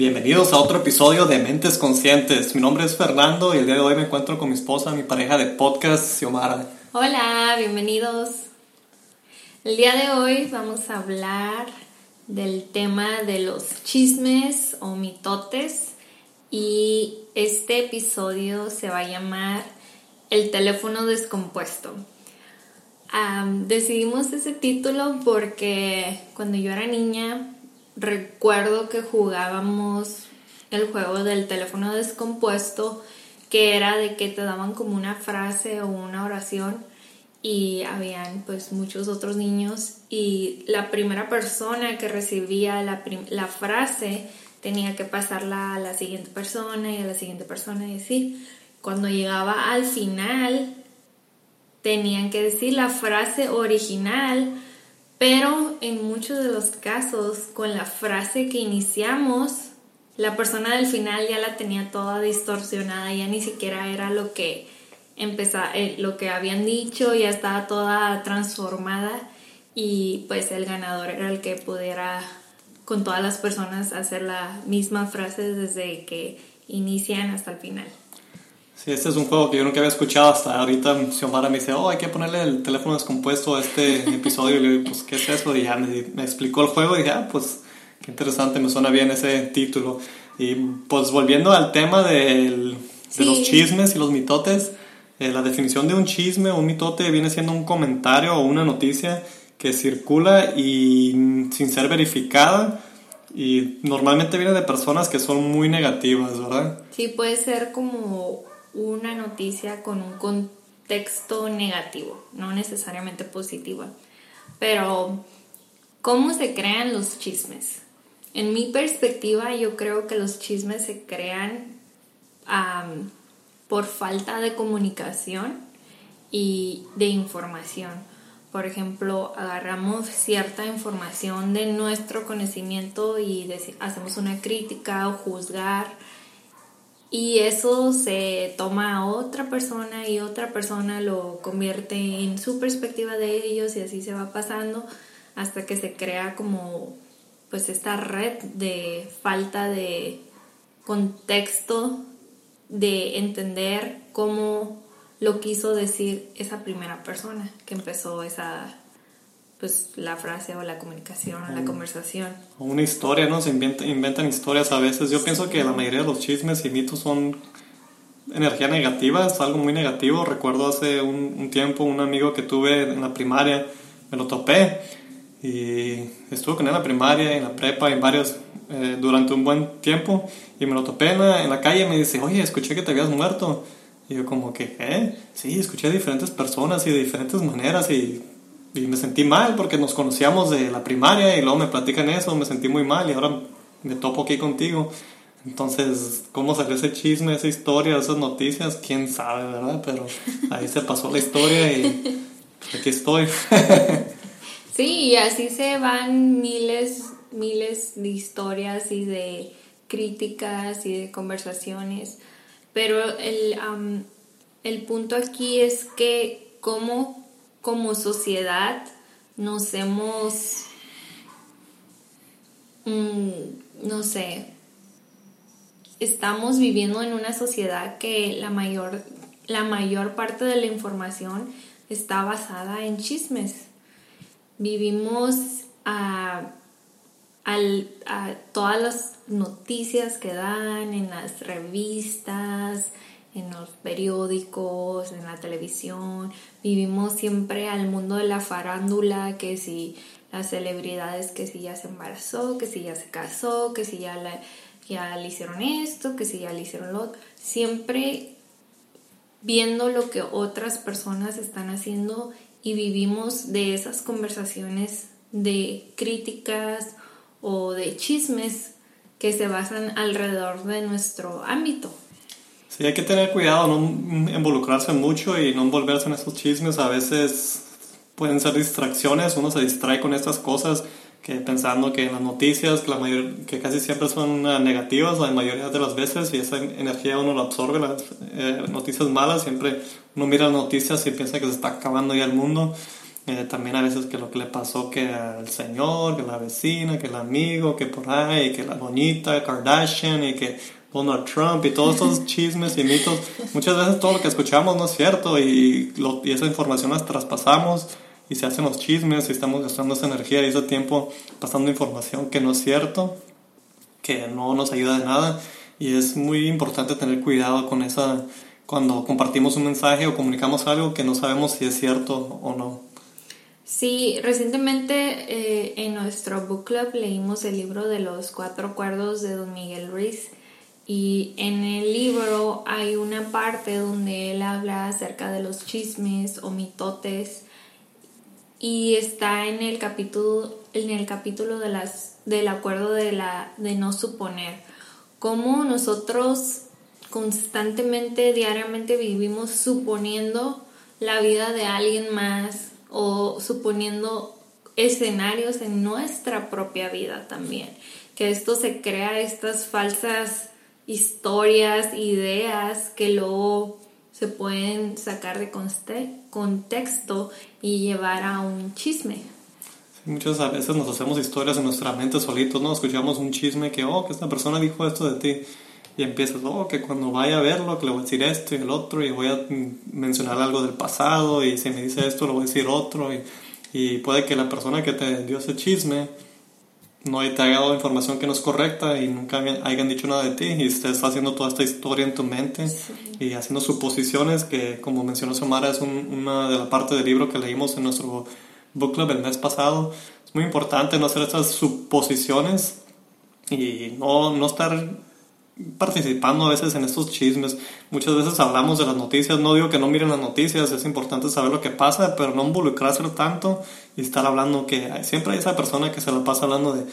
Bienvenidos a otro episodio de Mentes Conscientes. Mi nombre es Fernando y el día de hoy me encuentro con mi esposa, mi pareja de podcast, Xiomara. Hola, bienvenidos. El día de hoy vamos a hablar del tema de los chismes o mitotes y este episodio se va a llamar El teléfono descompuesto. decidimos ese título porque cuando yo era niña recuerdo que jugábamos el juego del teléfono descompuesto, que era de que te daban como una frase o una oración y habían pues muchos otros niños y la primera persona que recibía la, la frase tenía que pasarla a la siguiente persona y a la siguiente persona y así. Cuando llegaba al final tenían que decir la frase original pero en muchos de los casos, con la frase que iniciamos, la persona del final ya la tenía toda distorsionada, ya ni siquiera era lo que empezaba, eh, lo que habían dicho, ya estaba toda transformada y pues el ganador era el que pudiera con todas las personas hacer la misma frase desde que inician hasta el final. Sí, este es un juego que yo nunca había escuchado hasta ahorita. Xiomara me dice, oh, hay que ponerle el teléfono descompuesto a este episodio. Y le digo, pues, ¿qué es eso? Y ya me, explicó el juego y dije, ah, pues, qué interesante, me suena bien ese título. Y pues, volviendo al tema del, de los chismes y los mitotes, eh, la definición de un chisme o un mitote viene siendo un comentario o una noticia que circula y sin ser verificada. Y normalmente viene de personas que son muy negativas, ¿verdad? Sí, puede ser como una noticia con un contexto negativo, no necesariamente positivo. Pero, ¿cómo se crean los chismes? En mi perspectiva, yo creo que los chismes se crean por falta de comunicación y de información. Por ejemplo, agarramos cierta información de nuestro conocimiento y hacemos una crítica o juzgar y eso se toma a otra persona y otra persona lo convierte en su perspectiva de ellos y así se va pasando hasta que se crea como pues esta red de falta de contexto de entender cómo lo quiso decir esa primera persona que empezó esa pues la frase o la comunicación o la conversación. O una historia, ¿no? Se inventan historias a veces. Yo pienso que la mayoría de los chismes y mitos son energía negativa, es algo muy negativo. Recuerdo hace un, tiempo un amigo que tuve en la primaria, me lo topé y estuve con él en la primaria, en la prepa, en varios, eh, durante un buen tiempo y me lo topé en la, en la calle me dice, oye, escuché que te habías muerto. Y yo como que, ¿eh? Sí, escuché a diferentes personas y de diferentes maneras y y me sentí mal porque nos conocíamos de la primaria y luego me platican eso, me sentí muy mal y ahora me topo aquí contigo. Entonces, ¿cómo salió ese chisme, esa historia, esas noticias? ¿Quién sabe, verdad? Pero ahí se pasó la historia y aquí estoy. sí, y así se van miles, miles de historias y de críticas y de conversaciones. Pero el, el punto aquí es que cómo como sociedad nos hemos, mm, no sé, estamos viviendo en una sociedad que la mayor, la mayor parte de la información está basada en chismes. Vivimos a, a todas las noticias que dan en las revistas, en los periódicos, en la televisión. Vivimos siempre al mundo de la farándula, que si las celebridades, que si ya se embarazó, que si ya se casó, que si ya, ya le hicieron esto, que si ya le hicieron lo otro. Siempre viendo lo que otras personas están haciendo y vivimos de esas conversaciones de críticas o de chismes que se basan alrededor de nuestro ámbito. Sí, hay que tener cuidado, no involucrarse mucho y no envolverse en esos chismes. A veces pueden ser distracciones, uno se distrae con estas cosas que pensando que las noticias, que, la mayor, que casi siempre son uh, negativas la mayoría de las veces y esa energía uno la absorbe, las eh, noticias malas, siempre uno mira las noticias y piensa que se está acabando ya el mundo. Eh, también a veces que lo que le pasó que al señor, que la vecina, que el amigo, que por ahí, que la doñita Kardashian y que Donald Trump y todos esos chismes y mitos, muchas veces todo lo que escuchamos no es cierto y, lo, y esa información las traspasamos y se hacen los chismes y estamos gastando esa energía y ese tiempo pasando información que no es cierto, que no nos ayuda de nada y es muy importante tener cuidado con esa cuando compartimos un mensaje o comunicamos algo que no sabemos si es cierto o no. Sí, recientemente eh, en nuestro book club leímos el libro de los cuatro acuerdos de Don Miguel Ruiz y en el libro hay una parte donde él habla acerca de los chismes o mitotes y está en el capítulo en el capítulo de las del acuerdo de la de no suponer. Cómo nosotros constantemente diariamente vivimos suponiendo la vida de alguien más o suponiendo escenarios en nuestra propia vida también. Que esto se crea estas falsas historias ideas que luego se pueden sacar de contexto y llevar a un chisme. muchas veces nos hacemos historias en nuestra mente solitos, ¿no? Escuchamos un chisme que, oh, que esta persona dijo esto de ti. Y empiezas, oh, que cuando vaya a verlo, que le voy a decir esto y el otro, y voy a mencionar algo del pasado, y si me dice esto, le voy a decir otro. Y, y puede que la persona que te dio ese chisme no te haya dado información que no es correcta y nunca hayan dicho nada de ti y estés haciendo toda esta historia en tu mente y haciendo suposiciones que como mencionó Samara es una de las partes del libro que leímos en nuestro book club el mes pasado. Es muy importante no hacer estas suposiciones y no, no estar participando a veces en estos chismes. Muchas veces hablamos de las noticias, no digo que no miren las noticias, es importante saber lo que pasa, pero no involucrarse tanto y estar hablando que siempre hay esa persona que se la pasa hablando de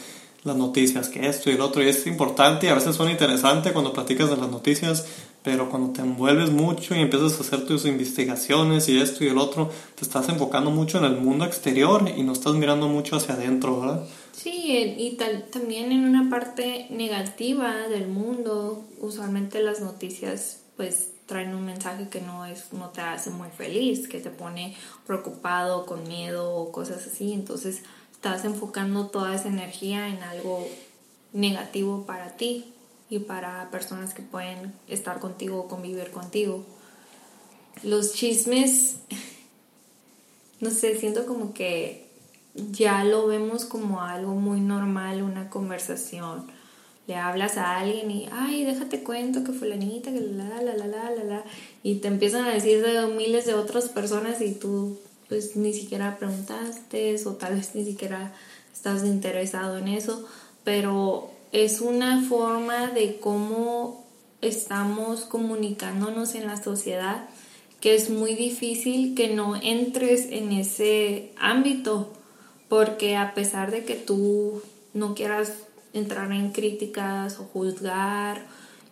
las noticias, que esto y el otro, y es importante y a veces suena interesante cuando platicas de las noticias, pero cuando te envuelves mucho y empiezas a hacer tus investigaciones y esto y el otro, te estás enfocando mucho en el mundo exterior y no estás mirando mucho hacia adentro, ¿verdad? Sí, y tal, también en una parte negativa del mundo, usualmente las noticias pues traen un mensaje que no es no te hace muy feliz, que te pone preocupado, con miedo o cosas así, entonces estás enfocando toda esa energía en algo negativo para ti y para personas que pueden estar contigo o convivir contigo. Los chismes, no sé, siento como que ya lo vemos como algo muy normal, una conversación. Le hablas a alguien y, ay, déjate cuento que fulanita, que la, la, la, la, la, la, y te empiezan a decir de miles de otras personas y tú pues ni siquiera preguntaste o tal vez ni siquiera estás interesado en eso, pero es una forma de cómo estamos comunicándonos en la sociedad que es muy difícil que no entres en ese ámbito, porque a pesar de que tú no quieras entrar en críticas o juzgar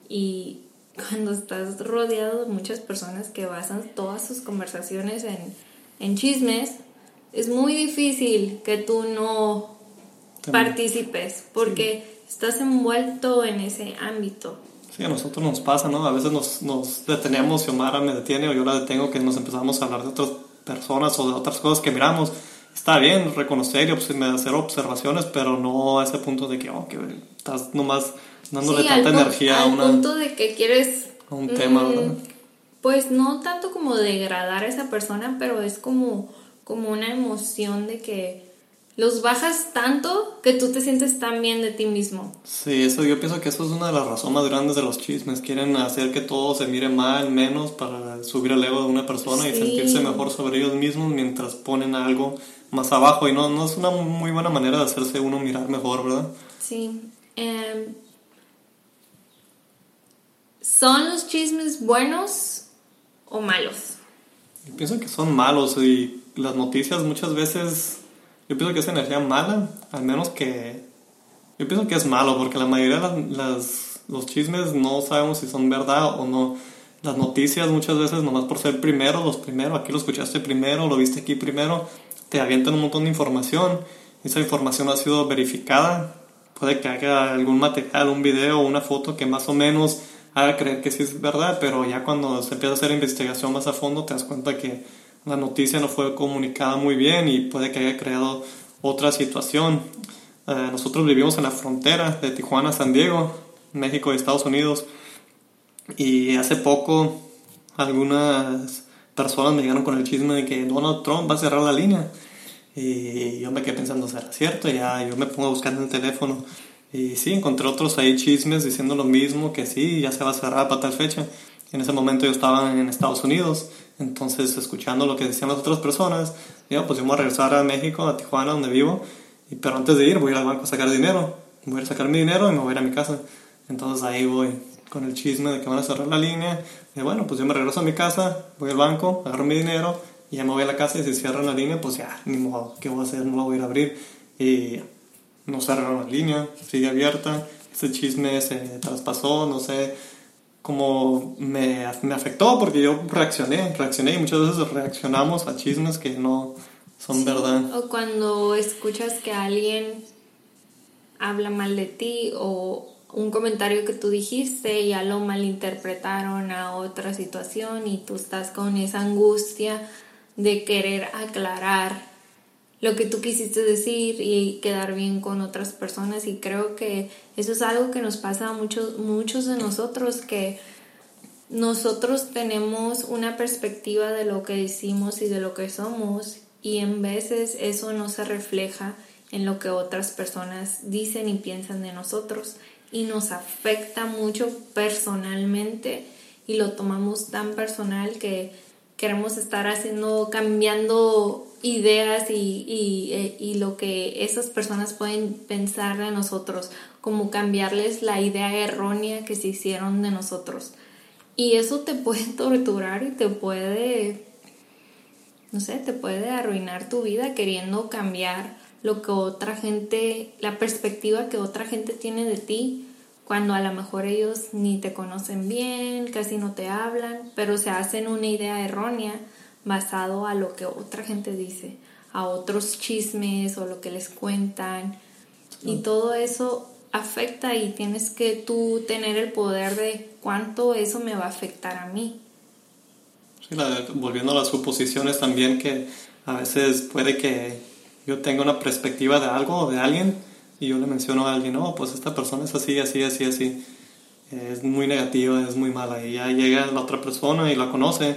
y cuando estás rodeado de muchas personas que basan todas sus conversaciones en en chismes, es muy difícil que tú no participes porque estás envuelto en ese ámbito. Sí, a nosotros nos pasa, ¿no? A veces nos, nos detenemos, Xiomara me detiene o yo la detengo, que nos empezamos a hablar de otras personas o de otras cosas que miramos. Está bien reconocer y hacer observaciones, pero no a ese punto de que, oh, que estás nomás dándole tanta energía a una... punto de que quieres... A un tema, ¿verdad? pues no tanto como degradar a esa persona, pero es como, como una emoción de que los bajas tanto que tú te sientes tan bien de ti mismo. Sí, eso yo pienso que eso es una de las razones más grandes de los chismes. Quieren hacer que todo se mire mal, menos para subir el ego de una persona y sentirse mejor sobre ellos mismos mientras ponen algo más abajo. Y no, no es una muy buena manera de hacerse uno mirar mejor, ¿verdad? Sí. Em, ¿Son los chismes buenos o malos? Yo pienso que son malos y las noticias muchas veces, yo pienso que es energía mala, al menos que, yo pienso que es malo porque la mayoría de las, los chismes no sabemos si son verdad o no. Las noticias muchas veces nomás por ser primero, los primeros, aquí lo escuchaste primero, lo viste aquí primero, te avientan un montón de información esa información ha sido verificada. Puede que haga algún material, un video una foto que más o menos haga creer que sí es verdad, pero ya cuando se empieza a hacer investigación más a fondo te das cuenta que la noticia no fue comunicada muy bien y puede que haya creado otra situación. Eh, nosotros vivimos en la frontera de Tijuana, San Diego, México y Estados Unidos. Y hace poco algunas personas me llegaron con el chisme de que Donald Trump va a cerrar la línea. Y yo me quedé pensando, ¿será cierto? Ya yo me pongo a buscar en el teléfono. Y sí, encontré otros ahí chismes diciendo lo mismo, que sí, ya se va a cerrar para tal fecha. En ese momento yo estaba en Estados Unidos, entonces escuchando lo que decían las otras personas, yo pues yo voy a regresar a México, a Tijuana, donde vivo, y, pero antes de ir voy al banco a sacar dinero, voy a sacar mi dinero y me voy a ir a mi casa. Entonces ahí voy con el chisme de que van a cerrar la línea, y bueno, pues yo me regreso a mi casa, voy al banco, agarro mi dinero, y ya me voy a la casa y si cierran la línea, pues ya, ni modo, ¿qué voy a hacer? No la voy a ir a abrir. Y no cerraron la línea, sigue abierta, ese chisme se traspasó, no sé cómo me, me afectó porque yo reaccioné, reaccioné y muchas veces reaccionamos a chismes que no son verdad. O cuando escuchas que alguien habla mal de ti o un comentario que tú dijiste ya lo malinterpretaron a otra situación y tú estás con esa angustia de querer aclarar lo que tú quisiste decir y quedar bien con otras personas. Y creo que eso es algo que nos pasa a muchos, muchos de nosotros que nosotros tenemos una perspectiva de lo que decimos y de lo que somos y en veces eso no se refleja en lo que otras personas dicen y piensan de nosotros y nos afecta mucho personalmente y lo tomamos tan personal que queremos estar haciendo, cambiando ideas y, eh, y, lo que esas personas pueden pensar de nosotros, como cambiarles la idea errónea que se hicieron de nosotros. Y eso te puede torturar y te puede, no sé, te puede arruinar tu vida queriendo cambiar lo que otra gente, la perspectiva que otra gente tiene de ti, cuando a lo mejor ellos ni te conocen bien, casi no te hablan, pero se hacen una idea errónea basado a lo que otra gente dice, a otros chismes o lo que les cuentan. Y todo eso afecta y tienes que tú tener el poder de cuánto eso me va a afectar a mí. Sí, volviendo a las suposiciones también que a veces puede que yo tenga una perspectiva de algo o de alguien y yo le menciono a alguien, no, pues esta persona es así, así, así, así, es muy negativa, es muy mala y ya llega la otra persona y la conoce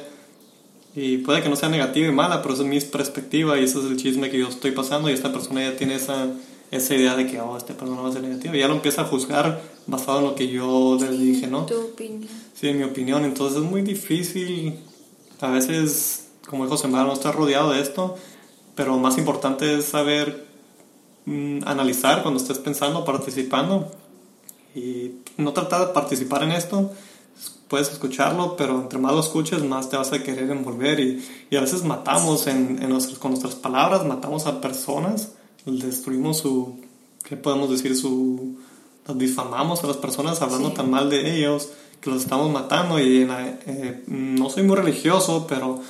y puede que no sea negativa y mala, pero esa es mi perspectiva y ese es el chisme que yo estoy pasando y esta persona ya tiene esa, esa idea de que, oh, esta persona va a ser negativa. Y ya lo empieza a juzgar basado en lo que yo le dije, ¿no? Tu opinión. Sí, en mi opinión. Entonces es muy difícil. A veces, como dijo Semana, no estar rodeado de esto, pero más importante es saber mm, analizar cuando estés pensando, participando y no tratar de participar en esto puedes escucharlo, pero entre más lo escuches, más te vas a querer envolver y, y a veces matamos en, en con nuestras palabras, matamos a personas, destruimos su, ¿qué podemos decir? Su, difamamos a las personas hablando tan mal de ellos que los estamos matando y eh, no soy muy religioso, pero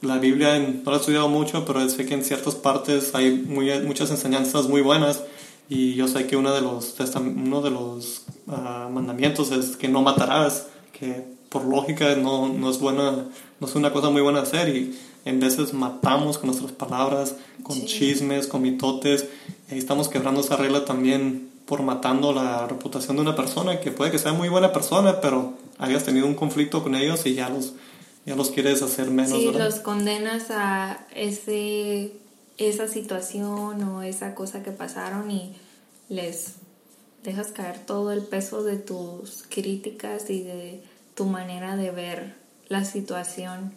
la Biblia no la he estudiado mucho, pero sé que en ciertas partes hay muy, muchas enseñanzas muy buenas y yo sé que uno de los, uno de los ah, mandamientos es que no matarás que por lógica no, no, es buena, no es una cosa muy buena hacer y en veces matamos con nuestras palabras, con chismes, con mitotes, y estamos quebrando esa regla también por matando la reputación de una persona que puede que sea muy buena persona, pero hayas tenido un conflicto con ellos y ya los, ya los quieres hacer menos. Sí, los condenas a ese, esa situación o esa cosa que pasaron y les dejas caer todo el peso de tus críticas y de tu manera de ver la situación.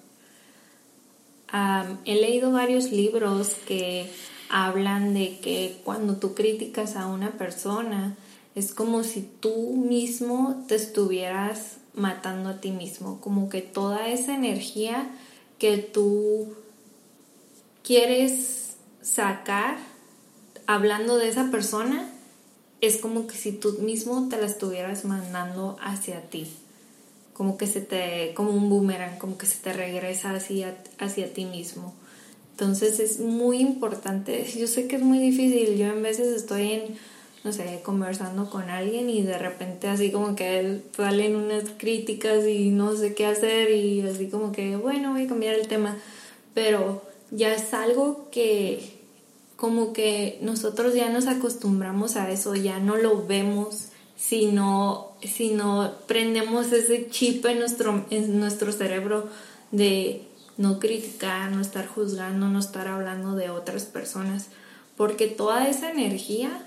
he leído varios libros que hablan de que cuando tú criticas a una persona es como si tú mismo te estuvieras matando a ti mismo, como que toda esa energía que tú quieres sacar hablando de esa persona es como que si tú mismo te la estuvieras mandando hacia ti. Como que se te, como un boomerang, como que se te regresa hacia, hacia ti mismo. Entonces es muy importante, yo sé que es muy difícil, yo en veces estoy en, no sé, conversando con alguien y de repente así como que salen unas críticas y no sé qué hacer y así como que, bueno, voy a cambiar el tema, pero ya es algo que como que nosotros ya nos acostumbramos a eso, ya no lo vemos, sino, no prendemos ese chip en nuestro, en nuestro cerebro de no criticar, no estar juzgando, no estar hablando de otras personas, porque toda esa energía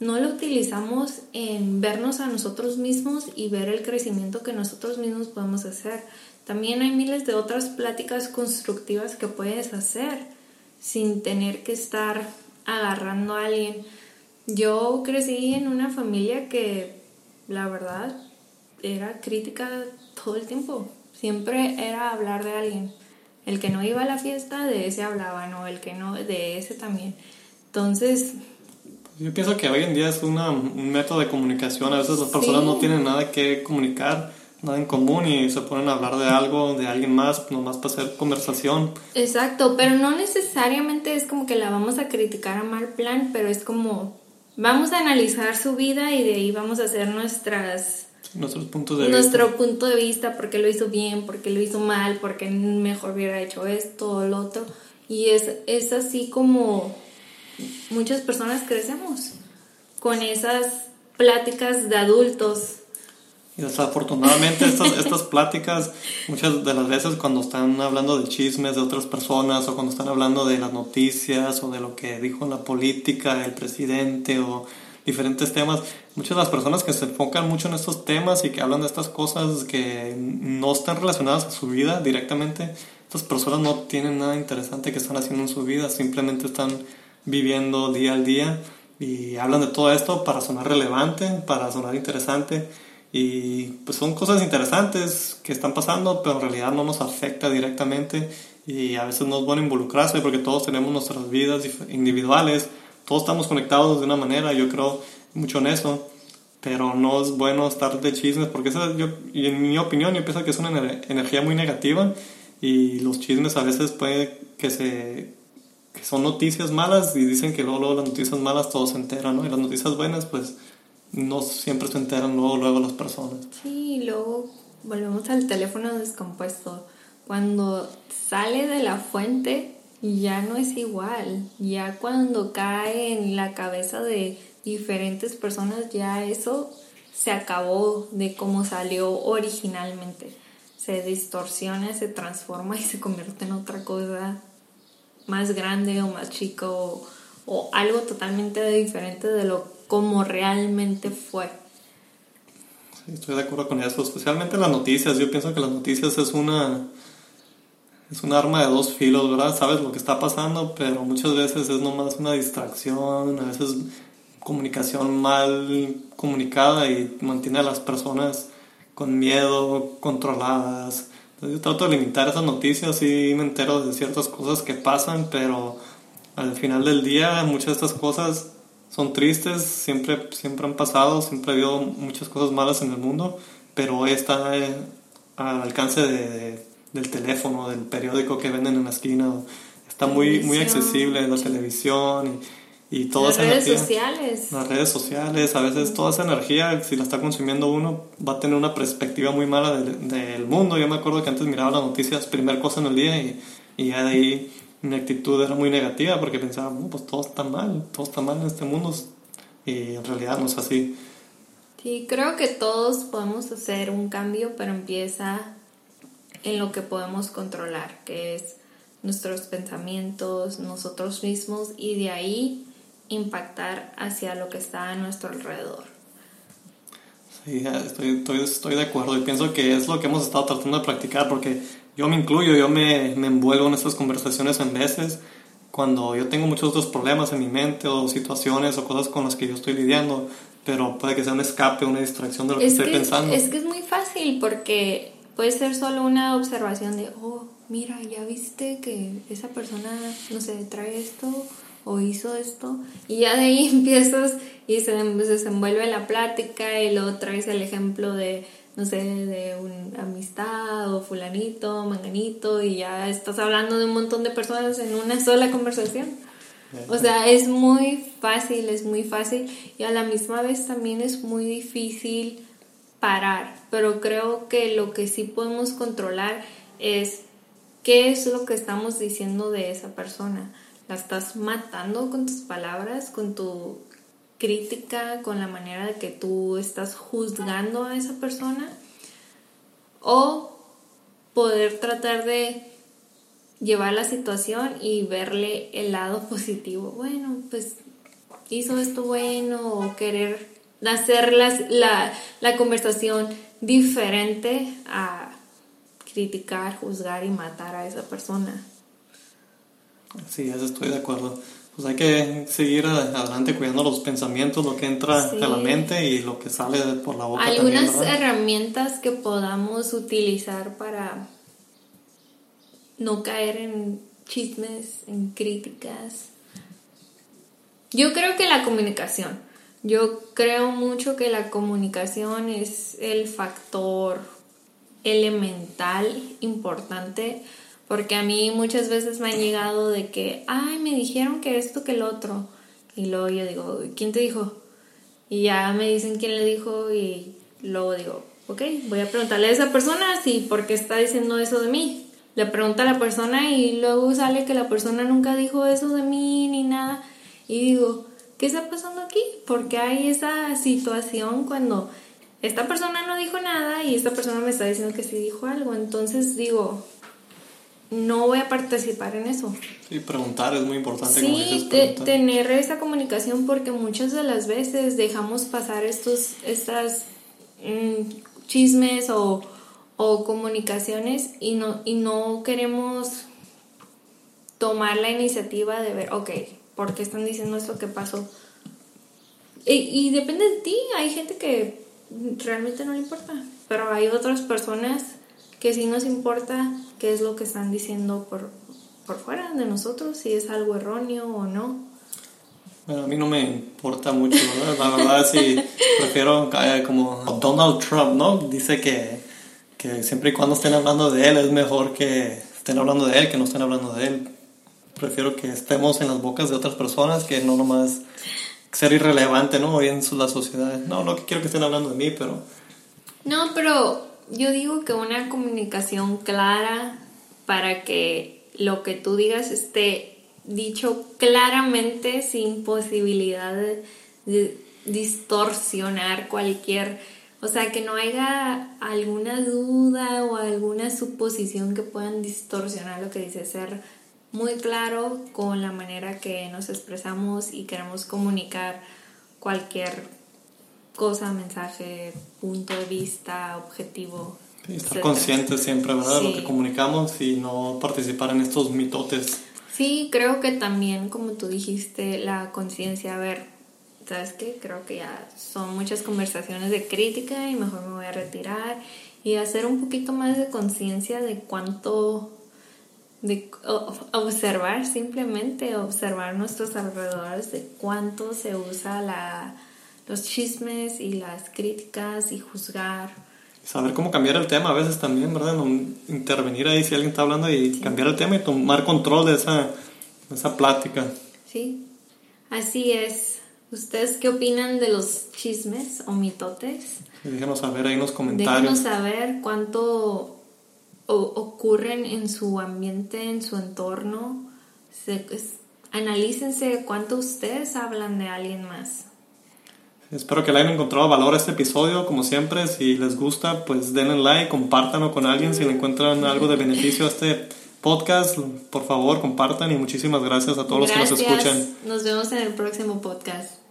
no la utilizamos en vernos a nosotros mismos y ver el crecimiento que nosotros mismos podemos hacer. También hay miles de otras pláticas constructivas que puedes hacer sin tener que estar agarrando a alguien. Yo crecí en una familia que la verdad era crítica todo el tiempo. Siempre era hablar de alguien. El que no iba a la fiesta, de ese hablaban, o el que no, de ese también. Entonces... Yo pienso que hoy en día es una, un método de comunicación. A veces las personas no tienen nada que comunicar, nada en común y se ponen a hablar de algo, de alguien más, nomás para hacer conversación. Exacto, pero no necesariamente es como que la vamos a criticar a mal plan, pero es como vamos a analizar su vida y de ahí vamos a hacer nuestras nuestros puntos de nuestro punto de vista, porque lo hizo bien, porque lo hizo mal, porque mejor hubiera hecho esto o lo otro. Y es, es así como muchas personas crecemos, con esas pláticas de adultos. Y desafortunadamente estas, estas pláticas, muchas de las veces cuando están hablando de chismes de otras personas o cuando están hablando de las noticias o de lo que dijo la política, el presidente o diferentes temas. Muchas de las personas que se enfocan mucho en estos temas y que hablan de estas cosas que no están relacionadas a su vida directamente, estas personas no tienen nada interesante que están haciendo en su vida, simplemente están viviendo día al día y hablan de todo esto para sonar relevante, para sonar interesante y pues son cosas interesantes que están pasando, pero en realidad no nos afecta directamente y a veces no es bueno involucrarse porque todos tenemos nuestras vidas individuales todos estamos conectados de una manera, yo creo mucho en eso, pero no es bueno estar de chismes porque eso yo, y en mi opinión yo pienso que es una energía muy negativa y los chismes a veces puede que se que son noticias malas y dicen que luego, luego las noticias malas todos se enteran, ¿no? Y las noticias buenas pues no siempre se enteran luego, luego las personas. Sí, luego volvemos al teléfono descompuesto. Cuando sale de la fuente ya no es igual. Ya cuando cae en la cabeza de diferentes personas, ya eso se acabó de cómo salió originalmente. Se distorsiona, se transforma y se convierte en otra cosa más grande o más chico o, algo totalmente diferente de lo como realmente fue. estoy de acuerdo con eso, especialmente las noticias. Yo pienso que las noticias es una es un arma de dos filos, ¿verdad? Sabes lo que está pasando, pero muchas veces es nomás una distracción, a veces comunicación mal comunicada y mantiene a las personas con miedo, controladas. Entonces yo trato de limitar esas noticias y me entero de ciertas cosas que pasan, pero al final del día muchas de estas cosas son tristes, siempre, siempre han pasado, siempre ha habido muchas cosas malas en el mundo, pero está al alcance de del teléfono, del periódico que venden en la esquina. Está muy, muy accesible la televisión y, y toda las redes sociales. Las redes sociales, a veces toda esa energía, si la está consumiendo uno, va a tener una perspectiva muy mala del, mundo. Yo me acuerdo que antes miraba las noticias, primer cosa en el día, y, y ya de ahí mi actitud era muy negativa porque pensaba, pues todo está mal, todo está mal en este mundo. Y en realidad no es así. Sí, creo que todos podemos hacer un cambio, pero empieza en lo que podemos controlar, que es nuestros pensamientos, nosotros mismos y de ahí impactar hacia lo que está a nuestro alrededor. Sí, estoy, estoy, estoy, de acuerdo y pienso que es lo que hemos estado tratando de practicar porque yo me incluyo, yo me, me envuelvo en estas conversaciones en veces cuando yo tengo muchos otros problemas en mi mente o situaciones o cosas con las que yo estoy lidiando, pero puede que sea un escape, una distracción de lo que estoy pensando. Es que es muy fácil porque Puede ser solo una observación de, oh, mira, ya viste que esa persona, no sé, trae esto o hizo esto. Y ya de ahí empiezas y se desenvuelve la plática y luego traes el ejemplo de, no sé, de una amistad o fulanito, manganito, y ya estás hablando de un montón de personas en una sola conversación. O sea, es muy fácil, es muy fácil y a la misma vez también es muy difícil parar, pero creo que lo que sí podemos controlar es qué es lo que estamos diciendo de esa persona. ¿La estás matando con tus palabras, con tu crítica, con la manera de que tú estás juzgando a esa persona? ¿O poder tratar de llevar la situación y verle el lado positivo? Bueno, pues hizo esto bueno o querer hacer la, la conversación diferente a criticar, juzgar y matar a esa persona. Sí, eso estoy de acuerdo. Pues hay que seguir adelante cuidando los pensamientos, lo que entra a la mente y lo que sale por la boca. Algunas herramientas que podamos utilizar para no caer en chismes, en críticas. Yo creo que la comunicación. Yo creo mucho que la comunicación es el factor elemental importante porque a mí muchas veces me han llegado de que, ay, me dijeron que esto, que el otro. Y luego yo digo, ¿quién te dijo? Y ya me dicen quién le dijo y luego digo, ok, voy a preguntarle a esa persona si por qué está diciendo eso de mí. Le pregunta a la persona y luego sale que la persona nunca dijo eso de mí ni nada. Y digo, ¿qué está pasando aquí? Porque hay esa situación cuando esta persona no dijo nada y esta persona me está diciendo que sí dijo algo. Entonces digo, no voy a participar en eso. Sí, preguntar es muy importante. Sí, tener esa comunicación porque muchas de las veces dejamos pasar estos estas mm, chismes o, o, comunicaciones y no, y no queremos tomar la iniciativa de ver, ok, ¿por qué están diciendo esto? ¿Qué pasó? Y, y depende de ti, hay gente que realmente no le importa, pero hay otras personas que sí nos importa qué es lo que están diciendo por, por fuera de nosotros, si es algo erróneo o no. Bueno, a mí no me importa mucho, La verdad sí prefiero eh, como Donald Trump, ¿no? Dice que, que siempre y cuando estén hablando de él es mejor que estén hablando de él que no estén hablando de él. Prefiero que estemos en las bocas de otras personas que no nomás ser irrelevante, ¿no? Hoy en la sociedad. No, no que quiero que estén hablando de mí, pero... No, pero yo digo que una comunicación clara para que lo que tú digas esté dicho claramente sin posibilidad de, distorsionar cualquier, o sea, que no haya alguna duda o alguna suposición que puedan distorsionar lo que dice ser muy claro con la manera que nos expresamos y queremos comunicar cualquier cosa, mensaje, punto de vista, objetivo. estar conscientes siempre, ¿verdad? De lo que comunicamos y no participar en estos mitotes. Sí, creo que también, como tú dijiste, la conciencia, a ver, ¿sabes qué? Creo que ya son muchas conversaciones de crítica y mejor me voy a retirar y hacer un poquito más de conciencia de cuánto, de observar simplemente, observar nuestros alrededores, de cuánto se usa la los chismes y las críticas y juzgar. Saber cómo cambiar el tema a veces también, ¿verdad? No, intervenir ahí si alguien está hablando y cambiar el tema y tomar control de esa, esa plática. Sí, así es. ¿Ustedes qué opinan de los chismes o mitotes? déjenos saber ahí en los comentarios. Déjenos saber cuánto ocurren en su ambiente, en su entorno. Se, analícense cuánto ustedes hablan de alguien más. Espero que le hayan encontrado valor a este episodio. Como siempre, si les gusta, pues denle like, compártanlo con alguien. Si le encuentran algo de beneficio a este podcast, por favor, compartan y muchísimas gracias a todos los que nos escuchan. Nos vemos en el próximo podcast.